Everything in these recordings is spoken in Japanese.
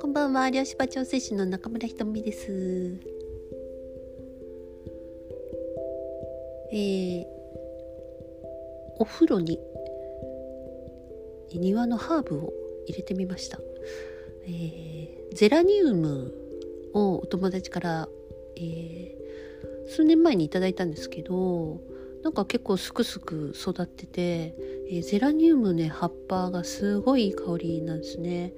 こんばんは。漁師場調整士の中村ひとみです。えー、お風呂に庭のハーブを入れてみました、えー、ゼラニウムをお友達から、えー、数年前にいただいたんですけどなんか結構すくすく育ってて、えー、ゼラニウムね葉っぱがすごいいい香りなんですね、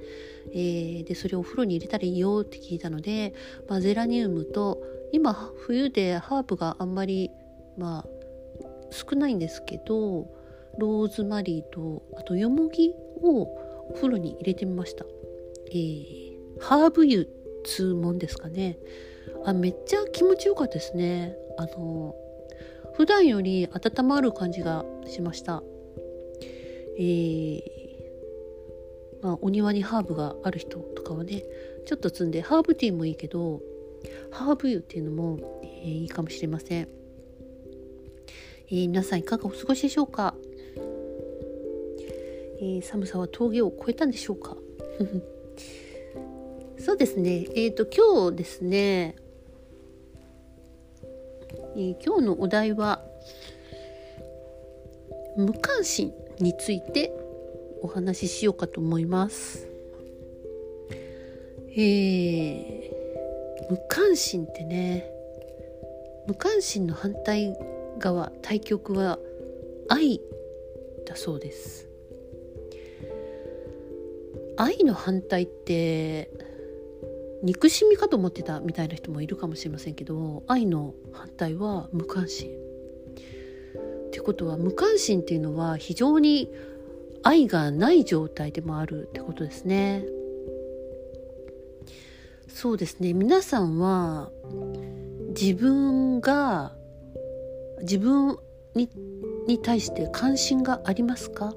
えー、でそれをお風呂に入れたらいいよって聞いたので、まあ、ゼラニウムと今冬でハーブがあんまりまあ少ないんですけどローズマリーとあとヨモギをお風呂に入れてみました、えー、ハーブ油通問ですかね。あめっちゃ気持ちよかったですね。あの普段より温まる感じがしました。えー、まあ、お庭にハーブがある人とかはねちょっと積んでハーブティーもいいけどハーブ油っていうのも、えー、いいかもしれません、えー、皆さんいかがお過ごしでしょうか、えー、寒さは峠を越えたんでしょうか？そうですね。えっ、と今日ですねえー、今日のお題は無関心についてお話ししようかと思います。えー、無関心ってね無関心の反対側対極は愛だそうです愛の反対って憎しみかと思ってたみたいな人もいるかもしれませんけど愛の反対は無関心。ってことは無関心っていうのは非常に愛がない状態でもあるってことですね。そうですね皆さんは自分が自分にに対して関心がありますか？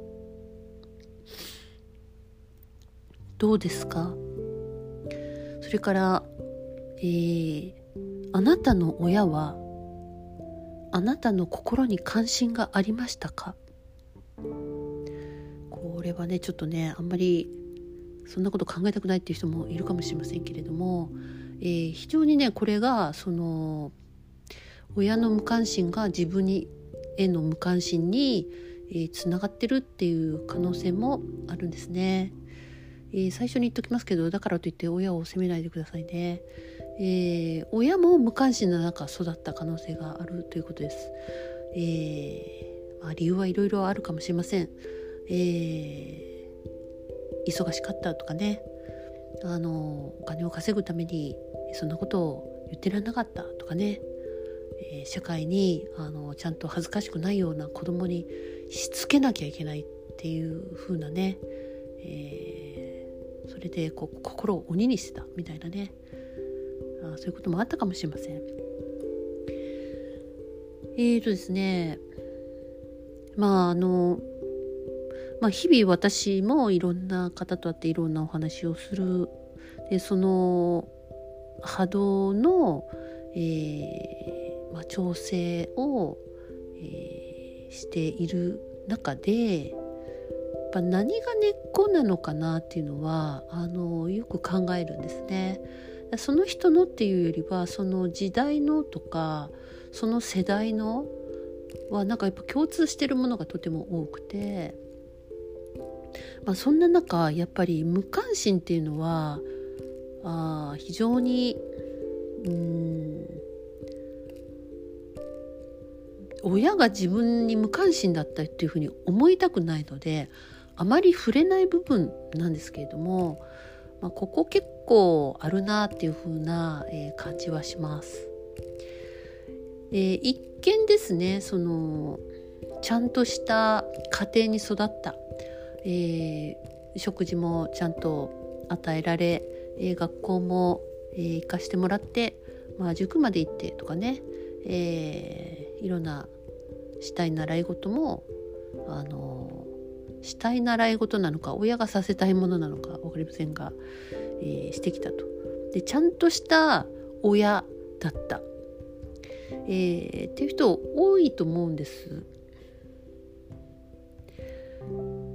どうですか？それから、えー、あなたの親はあなたの心に関心がありましたか？これはねちょっとねあんまりそんなこと考えたくないっていう人もいるかもしれませんけれども、えー、非常にねこれがその親の無関心が自分にへの無関心に、えー、つながってるっていう可能性もあるんですね。えー、最初に言っときますけどだからといって親を責めないでくださいね、えー、親も無関心な中育った可能性があるということです、えー、まあ、理由はいろいろあるかもしれません、え忙しかったとかね。あのお金を稼ぐためにそんなことを言ってらんなかったとかね、え社会にあのちゃんと恥ずかしくないような子供にしつけなきゃいけないっていう風なね、えーそれでこう心を鬼にしてたみたいなねあそういうこともあったかもしれません。えーとですねまああのまあ、日々私もいろんな方と会っていろんなお話をするでその波動の、えーまあ、調整を、えー、している中でぱ何が根っこなのかなっていうのはあのよく考えるんですね。その人のっていうよりはその時代のとかその世代のはなんかやっぱ共通してるものがとても多くて、まあ、そんな中やっぱり無関心っていうのはあ非常にうん親が自分に無関心だったっていうふうに思いたくないのであまり触れない部分なんですけれども、まあ、ここ結構あるなっていう風な、えー、感じはします。えー、一見ですねそのちゃんとした家庭に育った、えー、食事もちゃんと与えられ、え、学校も、え、行かしてもらって、まあ、塾まで行ってとかね、えー、いろんなしたい習い事もあのしたい習い事なのか親がさせたいものなのか分かりませんが、えー、してきたと。でちゃんとした親だった、えー、っていう人多いと思うんです。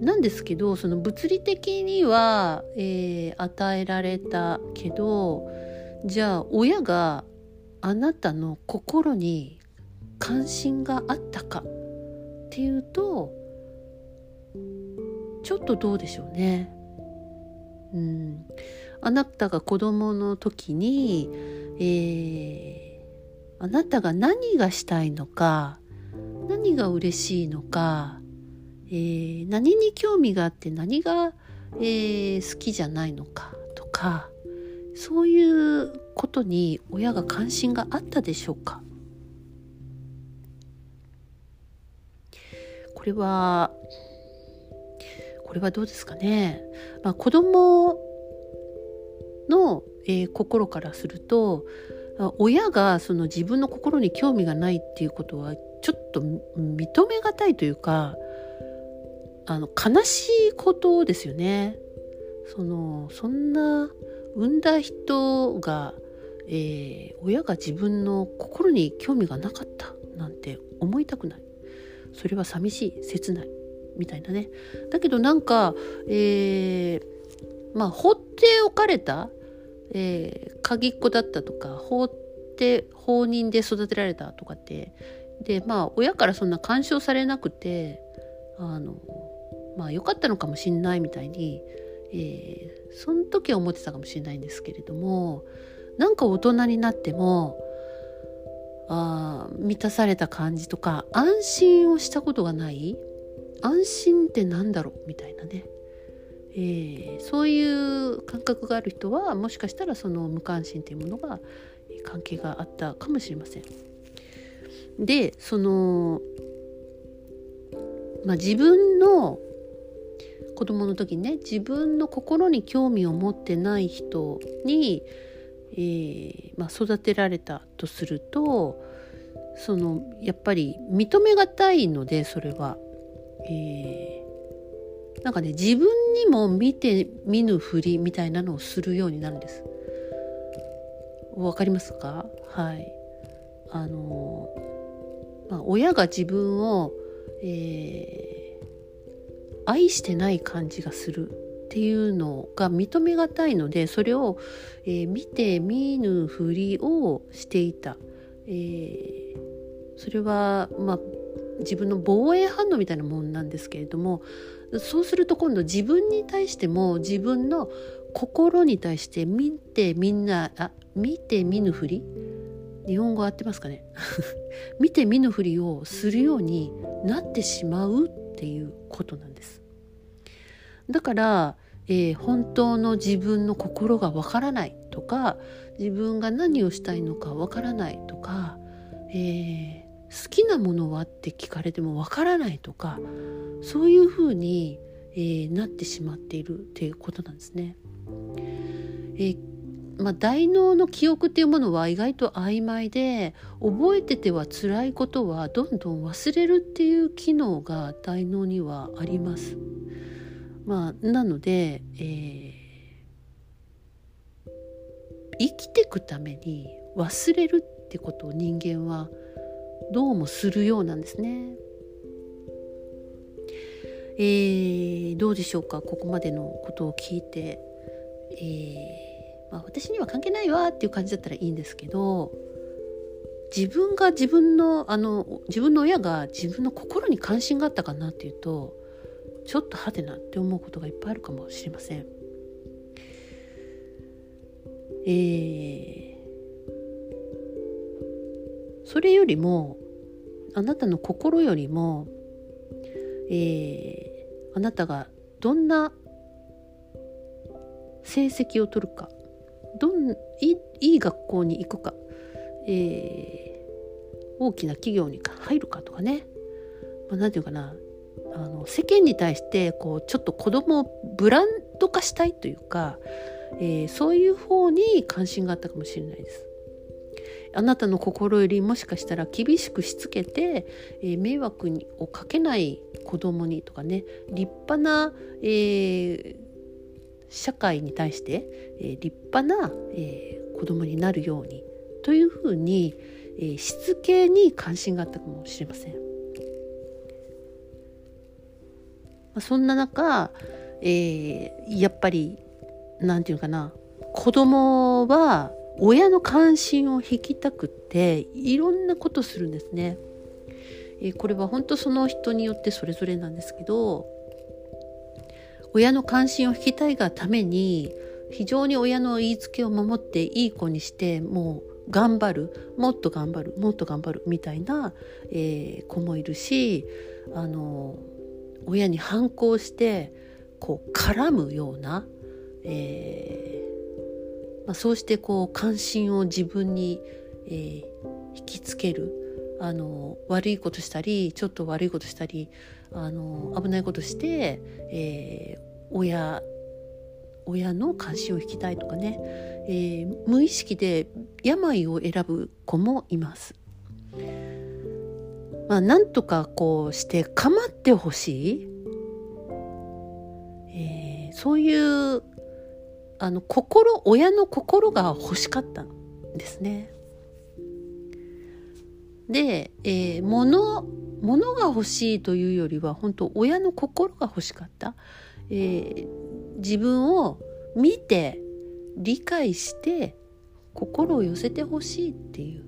なんですけどその物理的には、えー、与えられたけどじゃあ親があなたの心に関心があったかっていうとちょっとどうでしょうね。うん、あなたが子供の時に、えー、あなたが何がしたいのか何が嬉しいのか、えー、何に興味があって何が、えー、好きじゃないのかとかそういうことに親が関心があったでしょうかこれはこれはどうですかね、まあ、子供の、えー、心からすると親がその自分の心に興味がないっていうことはちょっと認めがたいというかあの悲しいことですよね。そのそんな産んだ人が、えー、親が自分の心に興味がなかったなんて思いたくない。それは寂しい切ない。みたいなね。だけどなんか、えー、まあ放っておかれた、えー、鍵っ子だったとか放って放任で育てられたとかってでまあ親からそんな干渉されなくてあのまあ良かったのかもしんないみたいに、えー、その時は思ってたかもしれないんですけれどもなんか大人になってもあ満たされた感じとか安心をしたことがない安心って何だろう？みたいなね、えー、そういう感覚がある人はもしかしたらその無関心というものが関係があったかもしれません。でその、まあ、自分の子供の時にね自分の心に興味を持ってない人に、えー、まあ、育てられたとするとそのやっぱり認めがたいのでそれは。えー、なんかね自分にも見て見ぬふりみたいなのをするようになるんです。わかりますか？はい。あのまあ、親が自分を、えー、愛してない感じがするっていうのが認めがたいのでそれを、えー、見て見ぬふりをしていた、えー、それは、まあ、自分の防衛反応みたいなもんなんですけれどもそうすると今度自分に対しても自分の心に対して見てみんなあ見て見ぬふり？日本語合ってますかね？見て見ぬふりをするようになってしまうっていうことなんです。だから、えー、本当の自分の心がわからないとか自分が何をしたいのかわからないとか、えー、好きなものは？って聞かれてもわからないとかそういうふうに、えー、なってしまっているっていうことなんですね。えーまあ、大脳の記憶っていうものは意外と曖昧で覚えてては辛いことはどんどん忘れるっていう機能が大脳にはあります。まあ、なので、えー、生きていくために忘れるってことを人間はどうもするようなんですね。えー、どうでしょうか？ここまでのことを聞いて。えーまあ、私には関係ないわっていう感じだったらいいんですけど自分が自分のあの自分の親が自分の心に関心があったかなっていうとちょっとはてなって思うことがいっぱいあるかもしれません。えー、それよりもあなたの心よりも、えー、あなたがどんな成績を取るかどんいい学校に行くか、えー、大きな企業に入るかとかね、まあ、ていうかなあの世間に対してこうちょっと子供をブランド化したいというか、えー、そういう方に関心があったかもしれないです。あなたの心よりもしかしたら厳しくしつけて、えー、迷惑をかけない子供にとかね立派な、えー、社会に対して、えー、立派な、えー、子供になるようにというふうに、えー、しつけに関心があったかもしれません。あ、そんな中、えー、やっぱり何て言うかな子供は親の関心を引きたくっていろんなことするんですね。え、これは本当その人によってそれぞれなんですけど親の関心を引きたいがために非常に親の言いつけを守っていい子にしてもう頑張るもっと頑張るもっと頑張るみたいな、えー、子もいるしあの親に反抗してこう絡むような、えーまあ、そうしてこう関心を自分に、えー、引きつける。あの悪いことしたりちょっと悪いことしたりあの危ないことして、えー、親親の関心を引きたいとかね、えー、無意識で病を選ぶ子もいます。まあ、なんとかこうして構ってほしい、えー、そういうあの心親の心が欲しかったんですね。で、えー、物物が欲しいというよりは本当親の心が欲しかった、えー、自分を見て理解して心を寄せてほしいっていう、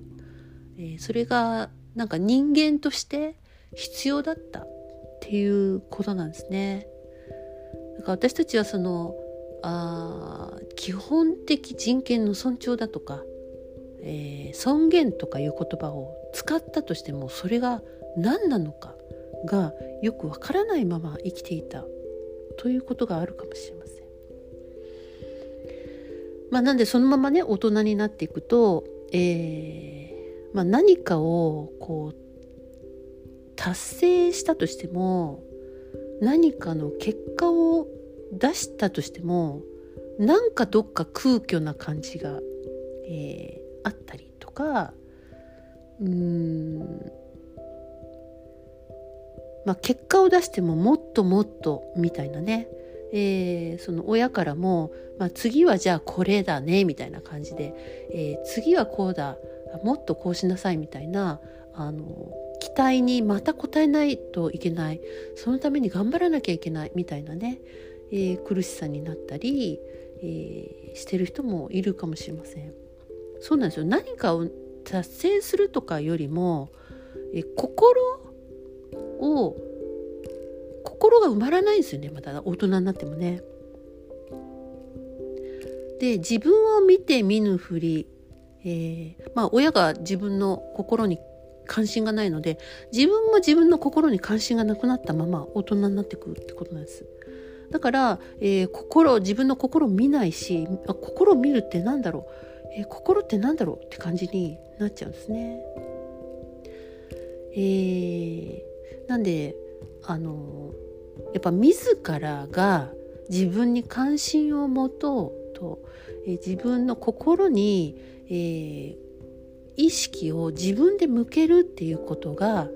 えー、それがなんか人間として必要だったっていうことなんですね。だから私たちはそのあ基本的人権の尊重だとか、えー、尊厳とかいう言葉を使ったとしてもそれが何なのかがよくわからないまま生きていたということがあるかもしれません。まあ、なんでそのままね大人になっていくと、えーまあ、何かをこう達成したとしても何かの結果を出したとしてもなんかどっか空虚な感じが、えー、あったりとかうーんまあ結果を出してももっともっとみたいなね。えー、その親からも、まあ、次はじゃあこれだねみたいな感じで、えー、次はこうだもっとこうしなさいみたいなあの期待にまた応えないといけない。そのために頑張らなきゃいけないみたいなね、えー、苦しさになったり、えー、してる人もいるかもしれません。そうなんですよ何かを達成するとかよりも、えー、心を心が埋まらないんですよねまた大人になってもね。で自分を見て見ぬふり、えー、まあ親が自分の心に関心がないので自分も自分の心に関心がなくなったまま大人になってくるってことなんです。だから、えー、心自分の心を見ないし心を見るって何だろう、えー、心って何だろうって感じになっちゃうんですね。えー、なんであのやっぱ自らが自分に関心を持とうと、え自分の心に、えー、意識を自分で向けるっていうことが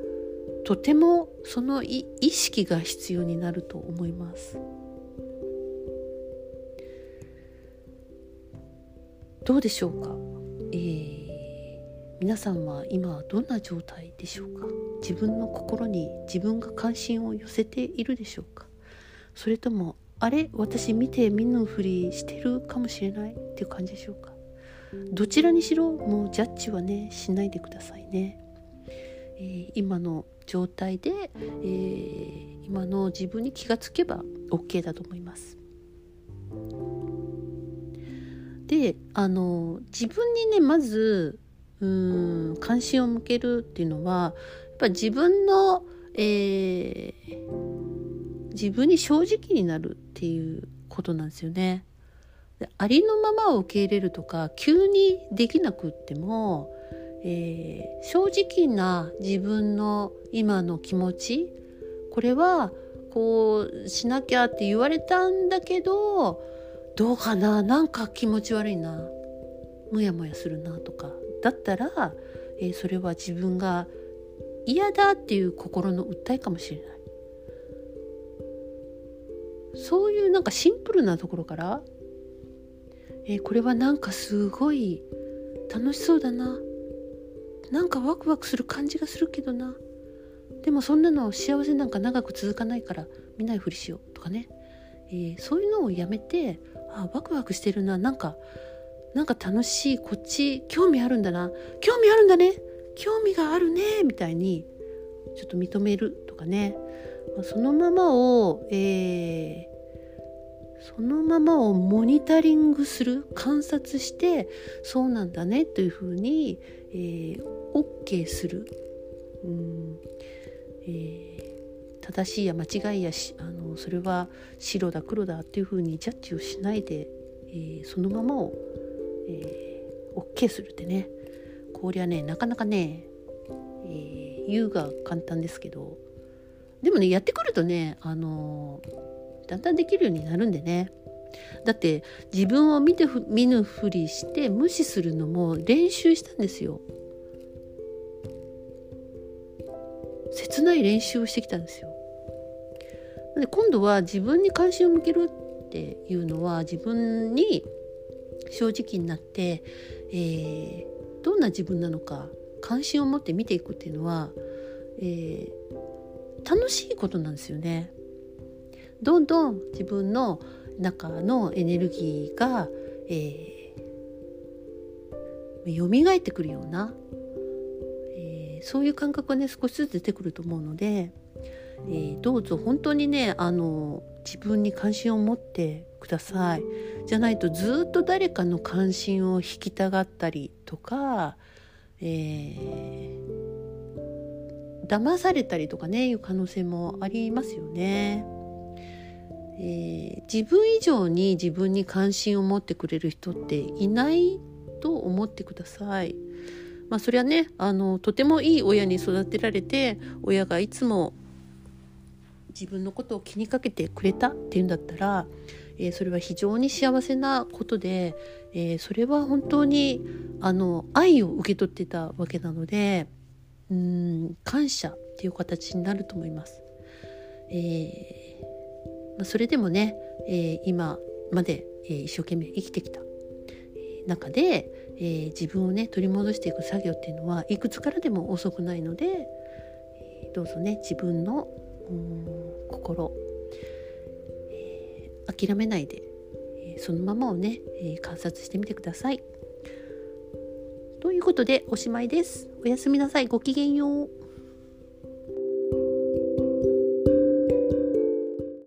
とてもその意識が必要になると思います。どうでしょうか、えー皆さんは今どんな状態でしょうか？自分の心に自分が関心を寄せているでしょうか？それともあれ？私見て見ぬふりしてるかもしれない？っていう感じでしょうか？どちらにしろもうジャッジはねしないでくださいね、えー、今の状態で、えー、今の自分に気がつけば OK だと思います。であの自分にねまずうん関心を向けるっていうのはやっぱ自分の、えー、自分に正直になるっていうことなんですよね。ありのままを受け入れるとか急にできなくっても、えー、正直な自分の今の気持ちこれはこうしなきゃって言われたんだけどどうかな？なんか気持ち悪いな？モヤモヤするなとか。だったら、えー、それは自分が嫌だっていう心の訴えかもしれない。そういうなんかシンプルなところから、えー、これはなんかすごい楽しそうだな。なんかワクワクする感じがするけどな。でもそんなの幸せなんか長く続かないから見ないふりしようとかね、えー、そういうのをやめてあワクワクしてるな。なんかなんか楽しい。こっち興味あるんだな。興味あるんだね。興味があるね。みたいにちょっと認めるとかね、そのままを、えー、そのままをモニタリングする。観察してそうなんだね。というふうに、えー、OK する、うん。えー、正しいや間違いやしあのそれは白だ黒だっていうふうにジャッジをしないで、えー、そのままを、えー、OK するってね。こりゃねなかなかね、えー、言うが簡単ですけど。でもねやってくるとねあの、だんだんできるようになるんでね。だって自分を見て見ぬふりして無視するのも練習したんですよ。切ない練習をしてきたんですよ。で今度は自分に関心を向けるっていうのは自分に正直になって、えー、どんな自分なのか関心を持って見ていくっていうのは、えー、楽しいことなんですよね。どんどん自分の中のエネルギーが、えー、蘇ってくるような、えー、そういう感覚がね少しずつ出てくると思うので、えー、どうぞ本当にねあの自分に関心を持ってくださいじゃないとずっと誰かの関心を引きたがったりとか、えー、騙されたりとかねいう可能性もありますよね。えー、自分以上に自分に関心を持ってくれる人っていないと思ってください。まあそれはねあのとてもいい親に育てられて親がいつも自分のことを気にかけてくれたっていうんだったら、えー、それは非常に幸せなことで、えー、それは本当にあの愛を受け取ってたわけなのでうん感謝っていう形になると思います。えまあ、それでもね、え今まで、え一生懸命生きてきた中で、えー、自分をね取り戻していく作業っていうのはいくつからでも遅くないので、えー、どうぞね自分のころ、えー、諦めないで、えー、そのままをね、えー、観察してみてください。ということでおしまいです。おやすみなさい。ごきげんよう。